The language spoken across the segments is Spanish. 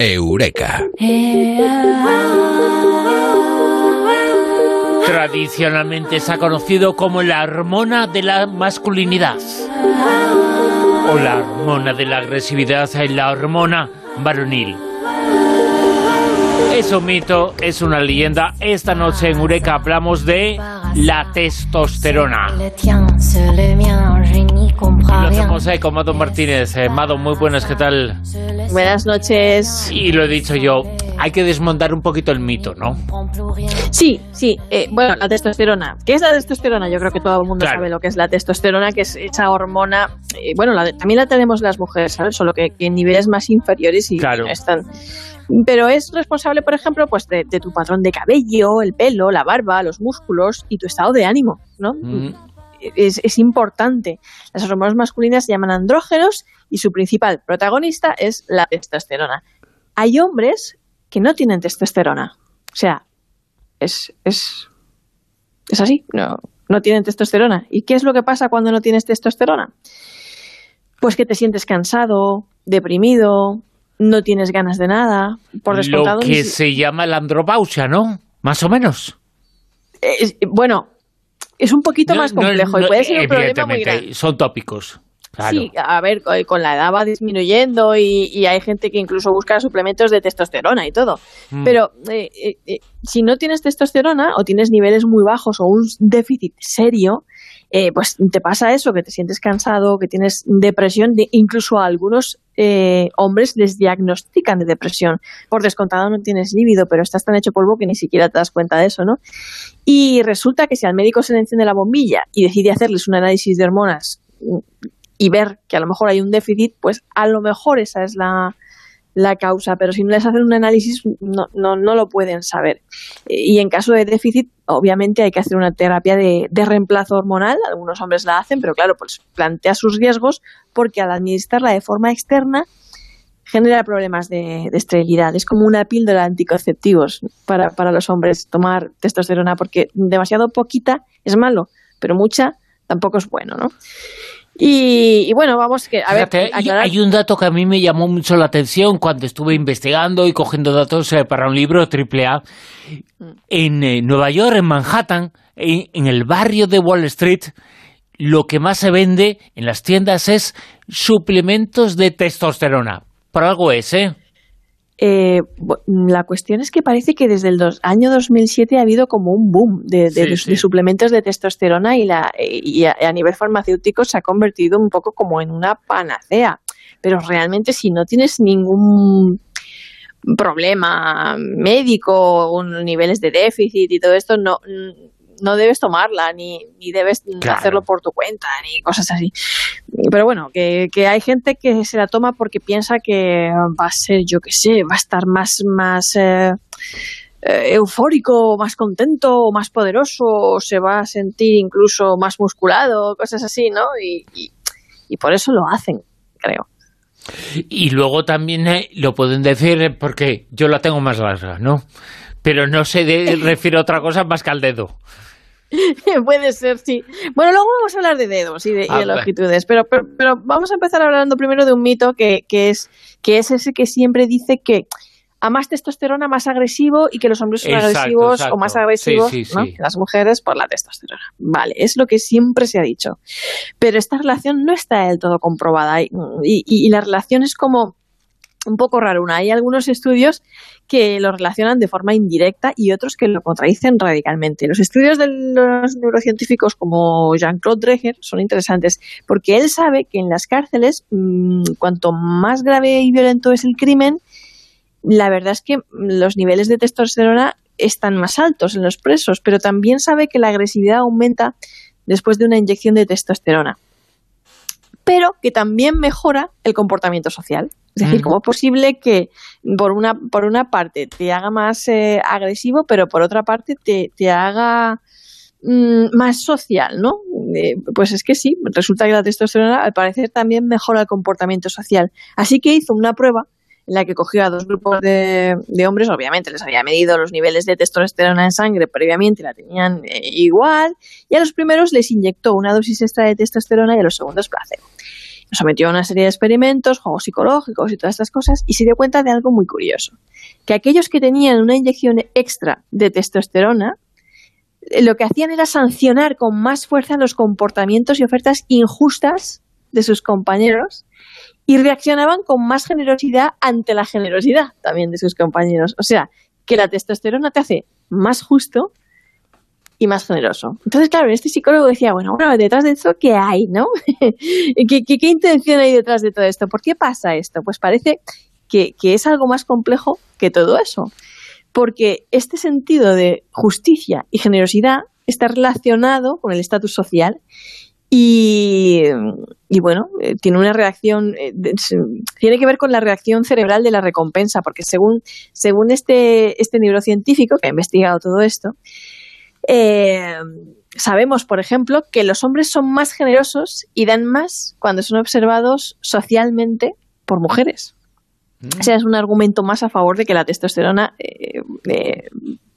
Eureka. Tradicionalmente se ha conocido como la hormona de la masculinidad. O la hormona de la agresividad, la hormona varonil. Es un mito, es una leyenda. Esta noche en Eureka hablamos de la testosterona. Lo hacemos ahí con Mado Martínez. Eh, Mado, muy buenas, ¿qué tal? Buenas noches. Y lo he dicho yo, hay que desmontar un poquito el mito, ¿no? Sí, sí. eh, bueno, la testosterona. ¿Qué es la testosterona? Yo creo que todo el mundo Claro. sabe lo que es la testosterona, que es esa hormona. eh, bueno, la de- también la tenemos las mujeres, ¿sabes? Solo que, que en niveles más inferiores y Claro. no están. Pero es responsable, por ejemplo, pues de, de tu patrón de cabello, el pelo, la barba, los músculos y tu estado de ánimo, ¿no? Mm, es, es importante. Las hormonas masculinas se llaman andrógenos y su principal protagonista es la testosterona. Hay hombres que no tienen testosterona. O sea, es, es, es así, no, no tienen testosterona. ¿Y qué es lo que pasa cuando no tienes testosterona? Pues que te sientes cansado, deprimido, no tienes ganas de nada. Por descontado, Lo que se llama la andropausia, ¿no? Más o menos. bueno, es un poquito No, más complejo no, y puede ser un problema muy grande. son tópicos. Claro. Sí, a ver, co- con la edad va disminuyendo y, y hay gente que incluso busca suplementos de testosterona y todo. Mm. Pero eh, eh, eh, si no tienes testosterona o tienes niveles muy bajos o un déficit serio, eh, pues te pasa eso, que te sientes cansado, que tienes depresión, de, incluso a algunos eh, hombres les diagnostican de depresión. Por descontado no tienes líbido, pero estás tan hecho polvo que ni siquiera te das cuenta de eso, ¿no? Y resulta que si al médico se le enciende la bombilla y decide hacerles un análisis de hormonas y ver que a lo mejor hay un déficit, pues a lo mejor esa es la, la causa, pero si no les hacen un análisis no, no, no lo pueden saber. Y en caso de déficit, obviamente hay que hacer una terapia de, de reemplazo hormonal, algunos hombres la hacen, pero claro, pues plantea sus riesgos porque al administrarla de forma externa genera problemas de, de esterilidad. Es como una píldora de anticonceptivos para, para los hombres tomar testosterona, porque demasiado poquita es malo, pero mucha tampoco es bueno, ¿no? Y, y bueno, vamos que, a Fíjate, ver, aclarar- hay un dato que a mí me llamó mucho la atención cuando estuve investigando y cogiendo datos eh, para un libro triple A. En eh, Nueva York, en Manhattan, en, en el barrio de Wall Street, lo que más se vende en las tiendas es suplementos de testosterona. Por algo es, ¿eh? Eh, la cuestión es que parece que desde el dos- año 2007 ha habido como un boom de, de- Sí, de- sí. de suplementos de testosterona y, la, y a, a nivel farmacéutico se ha convertido un poco como en una panacea. Pero realmente si no tienes ningún problema médico o niveles de déficit y todo esto, no, no debes tomarla ni, ni debes Claro. hacerlo por tu cuenta ni cosas así. Pero bueno, que, que hay gente que se la toma porque piensa que va a ser, yo qué sé, va a estar más, más eh, eh, eufórico, más contento, más poderoso, o se va a sentir incluso más musculado, cosas así, ¿no? Y, y, y por eso lo hacen, creo. Y luego también eh, lo pueden decir eh, porque yo la tengo más larga, ¿no? Pero no se de- refiere a otra cosa más que al dedo. Puede ser, sí. Bueno, luego vamos a hablar de dedos y de, y de vale. longitudes, pero, pero, pero vamos a empezar hablando primero de un mito que, que, es, que es ese que siempre dice que a más testosterona, más agresivo y que los hombres son Exacto, agresivos exacto. o más agresivos Sí, sí, ¿no? sí. que las mujeres por la testosterona. Vale, es lo que siempre se ha dicho. Pero esta relación no está del todo comprobada y, y- y la relación es como un poco raruna. Hay algunos estudios que lo relacionan de forma indirecta y otros que lo contradicen radicalmente. Los estudios de los neurocientíficos como Jean-Claude Dreher son interesantes porque él sabe que en las cárceles, mm, cuanto más grave y violento es el crimen, la verdad es que los niveles de testosterona están más altos en los presos, pero también sabe que la agresividad aumenta después de una inyección de testosterona pero que también mejora el comportamiento social. Es decir. ¿cómo es posible que por una, por una parte te haga más eh, agresivo, pero por otra parte te, te haga mm, más social, ¿no? Eh, pues es que sí, resulta que la testosterona al parecer también mejora el comportamiento social. Así que hizo una prueba en la que cogió a dos grupos de, de hombres, obviamente les había medido los niveles de testosterona en sangre previamente, la tenían eh, igual, y a los primeros les inyectó una dosis extra de testosterona y a los segundos placebo. Sometió a una serie de experimentos, juegos psicológicos y todas estas cosas, y se dio cuenta de algo muy curioso, que aquellos que tenían una inyección extra de testosterona, eh, lo que hacían era sancionar con más fuerza los comportamientos y ofertas injustas de sus compañeros y reaccionaban con más generosidad ante la generosidad también de sus compañeros. O sea, que la testosterona te hace más justo y más generoso. Entonces, claro, este psicólogo decía, bueno, bueno, detrás de eso, ¿qué hay, no? ¿Qué, ¿Qué, intención hay detrás de todo esto? ¿Por qué pasa esto? Pues parece que, que es algo más complejo que todo eso. Porque este sentido de justicia y generosidad está relacionado con el estatus social y, y, bueno, eh, tiene una reacción, eh, tiene que ver con la reacción cerebral de la recompensa, porque según, según este, este neurocientífico que ha investigado todo esto, eh, sabemos, por ejemplo, que los hombres son más generosos y dan más cuando son observados socialmente por mujeres. Mm. O sea, es un argumento más a favor de que la testosterona eh, eh,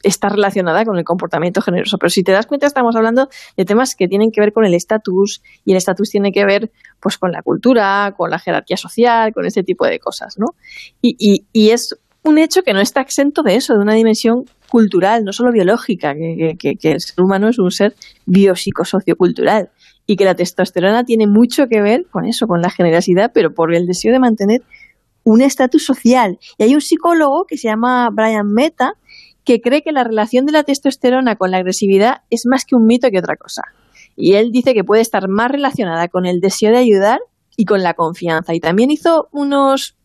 está relacionada con el comportamiento generoso. Pero si te das cuenta, estamos hablando de temas que tienen que ver con el estatus y el estatus tiene que ver pues con la cultura, con la jerarquía social, con ese tipo de cosas, ¿no? Y, y, y es un hecho que no está exento de eso, de una dimensión cultural, no solo biológica, que, que, el ser humano es un ser biopsicosociocultural y que la testosterona tiene mucho que ver con eso, con la generosidad, pero por el deseo de mantener un estatus social. Y hay un psicólogo que se llama Brian Meta que cree que la relación de la testosterona con la agresividad es más que un mito que otra cosa. Y él dice que puede estar más relacionada con el deseo de ayudar y con la confianza. Y también hizo unos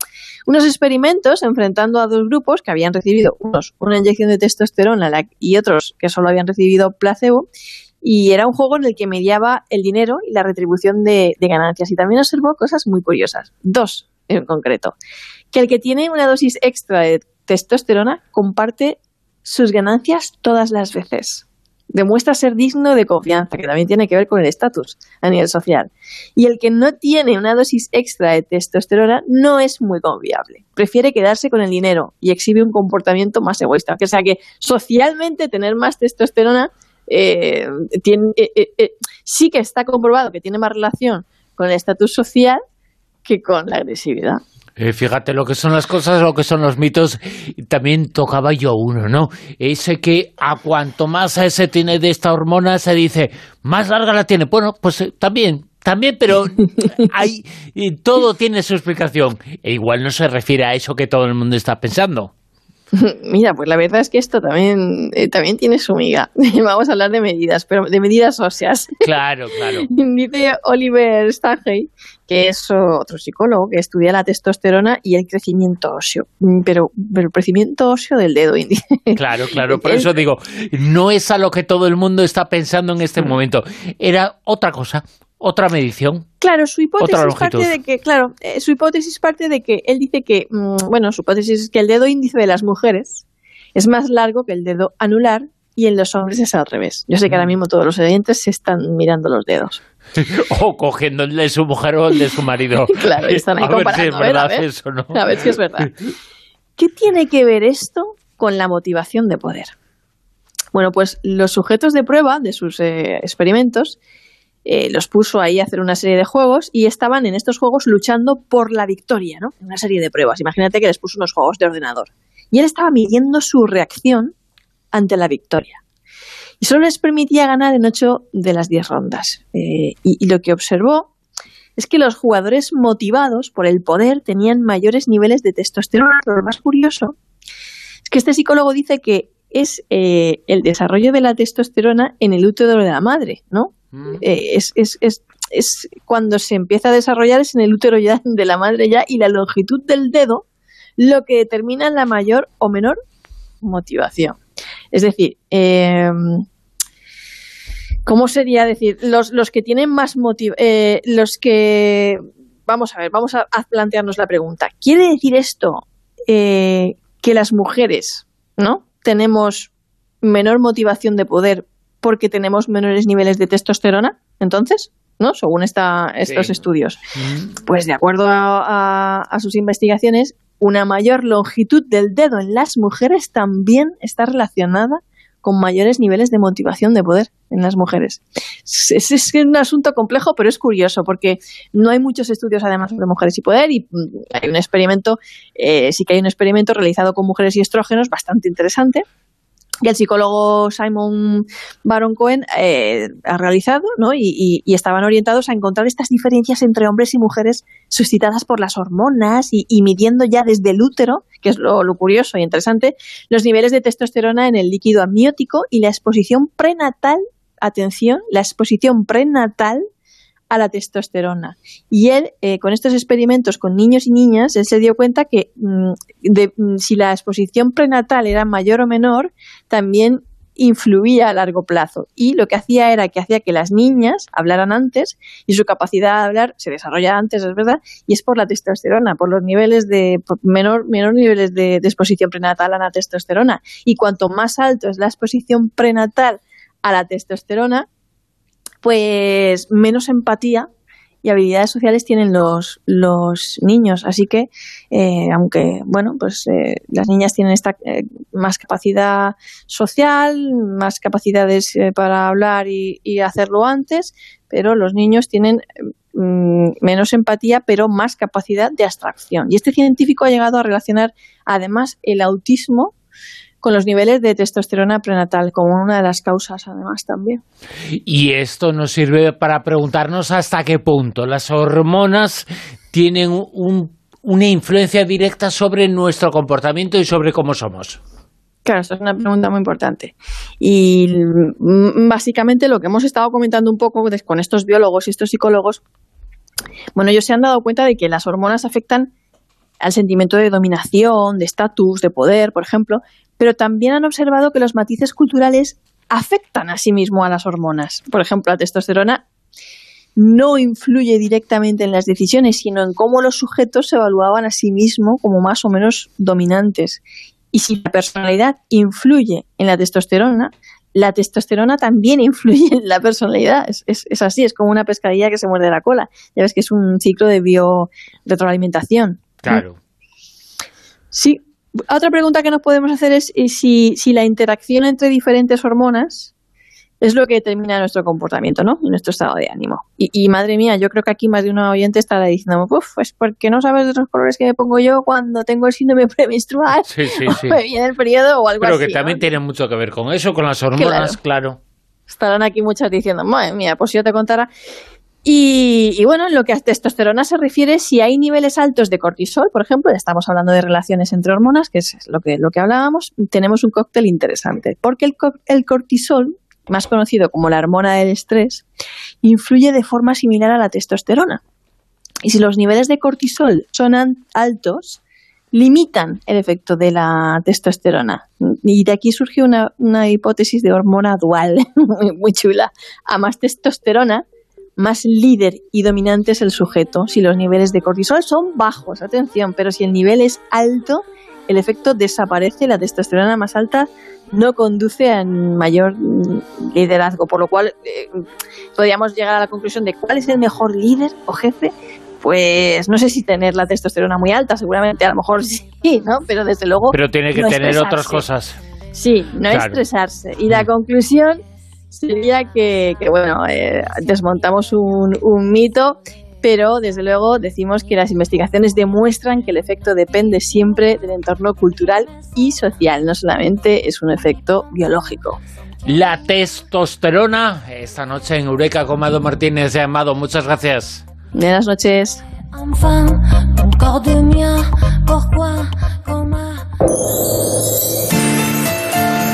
unos experimentos enfrentando a dos grupos que habían recibido unos una inyección de testosterona y otros que solo habían recibido placebo y era un juego en el que mediaba el dinero y la retribución de, ganancias. Y también observó cosas muy curiosas, dos en concreto, que el que tiene una dosis extra de testosterona comparte sus ganancias todas las veces demuestra ser digno de confianza, que también tiene que ver con el estatus a nivel social. Y el que no tiene una dosis extra de testosterona no es muy confiable. Prefiere quedarse con el dinero y exhibe un comportamiento más egoísta. O sea que socialmente tener más testosterona eh, tiene, eh, eh, sí que está comprobado que tiene más relación con el estatus social que con la agresividad. Eh, fíjate lo que son las cosas, lo que son los mitos. También tocaba yo uno, ¿no? Ese que a cuanto más se tiene de esta hormona se dice, más larga la tiene. Bueno, pues eh, también, también, pero hay, todo tiene su explicación. E igual no se refiere a eso que todo el mundo está pensando. Mira, pues la verdad es que esto también, eh, también tiene su miga. Vamos a hablar de medidas, pero de medidas óseas. Claro, claro. Dice Oliver Stagey, que es otro psicólogo que estudia la testosterona y el crecimiento óseo, mm, pero, pero el crecimiento óseo del dedo índice. Claro, claro, por eso digo, no es a lo que todo el mundo está pensando en este mm. momento, era otra cosa, otra medición. Claro, su hipótesis parte de que, claro, eh, su hipótesis parte de que él dice que, mm, bueno, su hipótesis es que el dedo índice de las mujeres es más largo que el dedo anular y en los hombres es al revés. Yo sé que ahora mm. mismo todos los oyentes se están mirando los dedos. o cogiendo el de su mujer o el de su marido. claro, están ahí a comparando. Ver si es verdad eso, ¿no? A ver si es verdad. ¿Qué tiene que ver esto con la motivación de poder? Bueno, pues los sujetos de prueba de sus eh, experimentos eh, los puso ahí a hacer una serie de juegos y estaban en estos juegos luchando por la victoria, ¿no? Una serie de pruebas. Imagínate que les puso unos juegos de ordenador. Y él estaba midiendo su reacción ante la victoria. Y solo les permitía ganar en ocho de las diez rondas. Eh, y, lo que observó es que los jugadores motivados por el poder tenían mayores niveles de testosterona. Lo más curioso es que este psicólogo dice que es eh, el desarrollo de la testosterona en el útero de la madre, ¿no? Eh, es, cuando se empieza a desarrollar es en el útero ya de la madre ya y la longitud del dedo lo que determina la mayor o menor motivación. Es decir, eh, ¿cómo sería decir? Los, los que tienen más motivación, eh, los que... Vamos a ver, vamos a, plantearnos la pregunta. ¿Quiere decir esto eh, que las mujeres, ¿no? Tenemos menor motivación de poder porque tenemos menores niveles de testosterona, entonces, ¿no? Según esta, estos estudios. Mm. Pues de acuerdo a, sus investigaciones, una mayor longitud del dedo en las mujeres también está relacionada con mayores niveles de motivación de poder. en las mujeres. Es, es, un asunto complejo, pero es curioso porque no hay muchos estudios además sobre mujeres y poder y mm, hay un experimento, eh, sí que hay un experimento realizado con mujeres y estrógenos bastante interesante que el psicólogo Simon Baron Cohen eh, ha realizado, ¿no? Y, estaban orientados a encontrar estas diferencias entre hombres y mujeres suscitadas por las hormonas y, midiendo ya desde el útero, que es lo, curioso y interesante, los niveles de testosterona en el líquido amniótico y la exposición prenatal, atención, la exposición prenatal a la testosterona. Y él, eh, con estos experimentos con niños y niñas, él se dio cuenta que mm, mm, si la exposición prenatal era mayor o menor, también influía a largo plazo. Y lo que hacía era que hacía que las niñas hablaran antes y su capacidad de hablar se desarrolla antes, es verdad, y es por la testosterona, por los niveles de menor, menor niveles de, de exposición prenatal a la testosterona. Y cuanto más alto es la exposición prenatal a la testosterona, pues menos empatía y habilidades sociales tienen los, los niños. Así que, eh, aunque, bueno, pues eh, las niñas tienen esta eh, más capacidad social, más capacidades para hablar y, y, hacerlo antes, pero los niños tienen mm, menos empatía, pero más capacidad de abstracción. Y este científico ha llegado a relacionar, además, el autismo con los niveles de testosterona prenatal como una de las causas además también. Y esto nos sirve para preguntarnos hasta qué punto las hormonas tienen una influencia directa sobre nuestro comportamiento y sobre cómo somos. Claro, esta es una pregunta muy importante. Y mm, básicamente lo que hemos estado comentando un poco con estos biólogos y estos psicólogos, bueno, ellos se han dado cuenta de que las hormonas afectan al sentimiento de dominación, de estatus, de poder, por ejemplo, pero también han observado que los matices culturales afectan a sí mismo a las hormonas. Por ejemplo, la testosterona no influye directamente en las decisiones, sino en cómo los sujetos se evaluaban a sí mismos como más o menos dominantes. Y si la personalidad influye en la testosterona, la testosterona también influye en la personalidad. Es, es, así, es como una pescadilla que se muerde la cola. Ya ves que es un ciclo de bio-retroalimentación. Claro. Sí, otra pregunta que nos podemos hacer es si, si la interacción entre diferentes hormonas es lo que determina nuestro comportamiento, ¿no? Y nuestro estado de ánimo. Y, madre mía, yo creo que aquí más de una oyente estará diciendo, uff, pues porque no sabes de los colores que me pongo yo cuando tengo el síndrome premenstrual, sí, sí, sí. me viene el periodo o algo así. Pero que también tiene mucho que ver con eso, con las hormonas, claro. Estarán aquí muchas diciendo, madre mía, pues si yo te contara. Y, bueno, en lo que a testosterona se refiere, si hay niveles altos de cortisol, por ejemplo, ya estamos hablando de relaciones entre hormonas, que es lo que, lo que hablábamos, tenemos un cóctel interesante. Porque el, el cortisol, más conocido como la hormona del estrés, influye de forma similar a la testosterona. Y si los niveles de cortisol son altos, limitan el efecto de la testosterona. Y de aquí surge una, una hipótesis de hormona dual muy chula. A más testosterona, más líder y dominante es el sujeto. Si los niveles de cortisol son bajos, atención, pero si el nivel es alto, el efecto desaparece, la testosterona más alta no conduce a mayor liderazgo, por lo cual eh, podríamos llegar a la conclusión de cuál es el mejor líder o jefe. Pues no sé si tener la testosterona muy alta, seguramente a lo mejor sí, ¿no? Pero desde luego. Pero tiene que tener otras cosas. Sí, no estresarse. Y la mm. conclusión sería que, bueno, eh, desmontamos un, un mito pero desde luego decimos que las investigaciones demuestran que el efecto depende siempre del entorno cultural y social, no solamente es un efecto biológico. La testosterona, esta noche en Eureka con Mado Martínez de Amado, muchas gracias. Buenas noches.